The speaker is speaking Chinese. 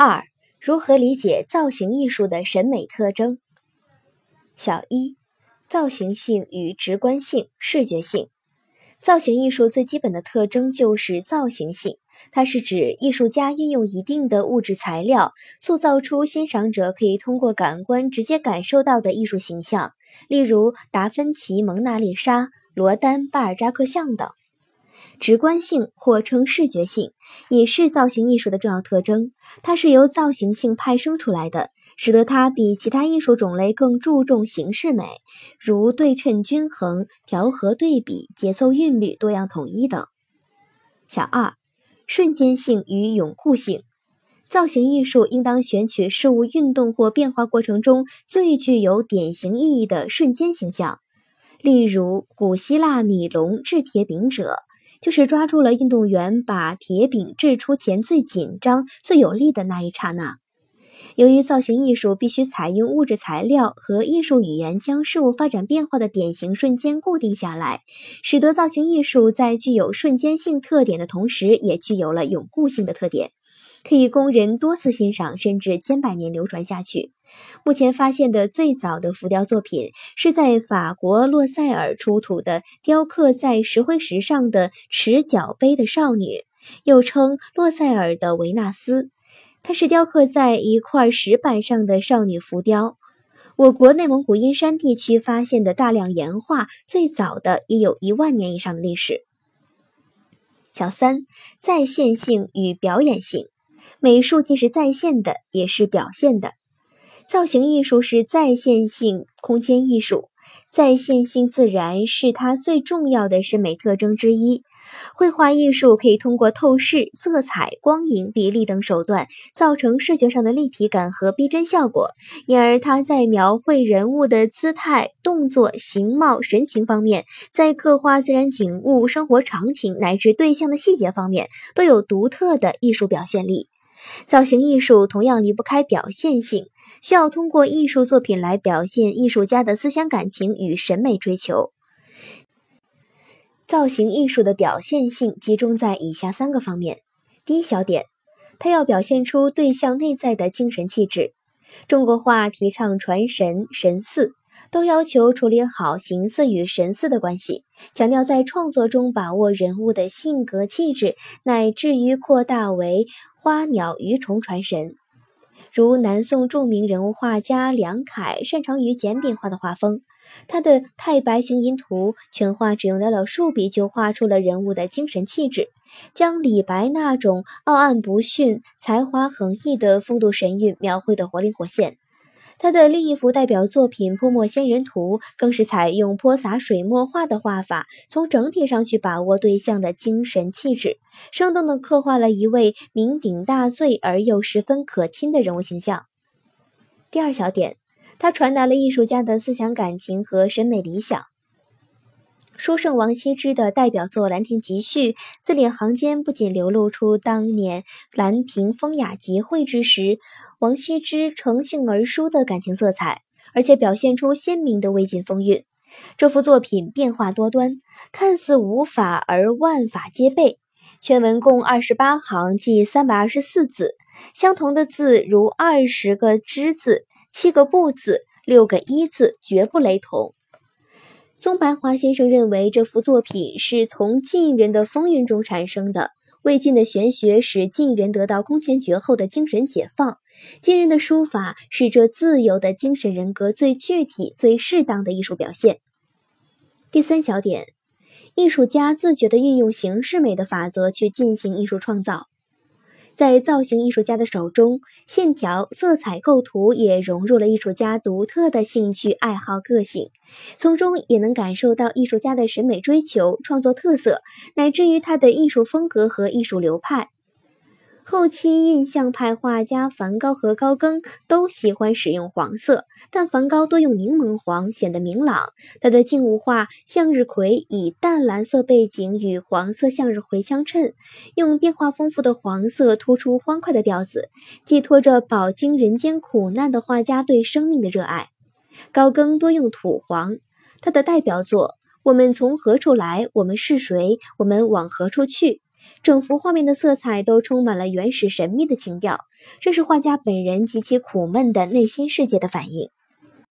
二、如何理解造型艺术的审美特征？小一、造型性与直观性、视觉性。造型艺术最基本的特征就是造型性，它是指艺术家运用一定的物质材料，塑造出欣赏者可以通过感官直接感受到的艺术形象，例如达芬奇蒙娜丽莎、罗丹巴尔扎克像等。直观性或称视觉性，也是造型艺术的重要特征。它是由造型性派生出来的，使得它比其他艺术种类更注重形式美，如对称均衡、调和对比、节奏韵律多样统一等。小二，瞬间性与永固性。造型艺术应当选取事物运动或变化过程中最具有典型意义的瞬间形象，例如古希腊米龙制铁饼者。就是抓住了运动员把铁饼掷出前最紧张、最有力的那一刹那。由于造型艺术必须采用物质材料和艺术语言将事物发展变化的典型瞬间固定下来，使得造型艺术在具有瞬间性特点的同时，也具有了永固性的特点。可以供人多次欣赏，甚至千百年流传下去。目前发现的最早的浮雕作品，是在法国洛塞尔出土的雕刻在石灰石上的持角杯的少女，又称洛塞尔的维纳斯。它是雕刻在一块石板上的少女浮雕。我国内蒙古阴山地区发现的大量岩画，最早的也有一万年以上的历史。小三，再现性与表演性。美术既是在线的，也是表现的。造型艺术是在线性空间艺术，在线性自然是它最重要的审美特征之一。绘画艺术可以通过透视、色彩、光影、比例等手段，造成视觉上的立体感和逼真效果，因而它在描绘人物的姿态、动作、形貌、神情方面，在刻画自然景物、生活场景乃至对象的细节方面，都有独特的艺术表现力。造型艺术同样离不开表现性，需要通过艺术作品来表现艺术家的思想感情与审美追求。造型艺术的表现性集中在以下三个方面：第一小点，它要表现出对象内在的精神气质。中国画提倡传神神似。都要求处理好形似与神似的关系，强调在创作中把握人物的性格气质，乃至于扩大为花鸟鱼虫传神。如南宋著名人物画家梁楷，擅长于简笔画的画风，他的《太白行吟图》全画只用寥寥数笔就画出了人物的精神气质，将李白那种傲岸不逊、才华横溢的风度神韵描绘得活灵活现。他的另一幅代表作品《泼墨仙人图》更是采用泼洒水墨画的画法，从整体上去把握对象的精神气质，生动地刻画了一位酩酊大醉而又十分可亲的人物形象。第二小点，他传达了艺术家的思想感情和审美理想。书圣王羲之的代表作《兰亭集序》，字里行间不仅流露出当年兰亭风雅集会之时，王羲之乘兴而书的感情色彩，而且表现出鲜明的魏晋风韵。这幅作品变化多端，看似无法而万法皆备。全文共二十八行，计三百二十四字，相同的字如二十个之字、七个不字、六个一字，绝不雷同。宗白华先生认为，这幅作品是从晋人的风韵中产生的。魏晋的玄学使晋人得到空前绝后的精神解放，晋人的书法是这自由的精神人格最具体、最适当的艺术表现。第三小点，艺术家自觉地运用形式美的法则去进行艺术创造。在造型艺术家的手中，线条、色彩、构图也融入了艺术家独特的兴趣爱好个性，从中也能感受到艺术家的审美追求、创作特色，乃至于他的艺术风格和艺术流派。后期印象派画家梵高和高更都喜欢使用黄色，但梵高多用柠檬黄，显得明朗。他的静物画《向日葵》以淡蓝色背景与黄色向日葵相衬，用变化丰富的黄色突出欢快的调子，寄托着饱经人间苦难的画家对生命的热爱。高更多用土黄，他的代表作《我们从何处来，我们是谁，我们往何处去》。整幅画面的色彩都充满了原始神秘的情调，这是画家本人极其苦闷的内心世界的反应。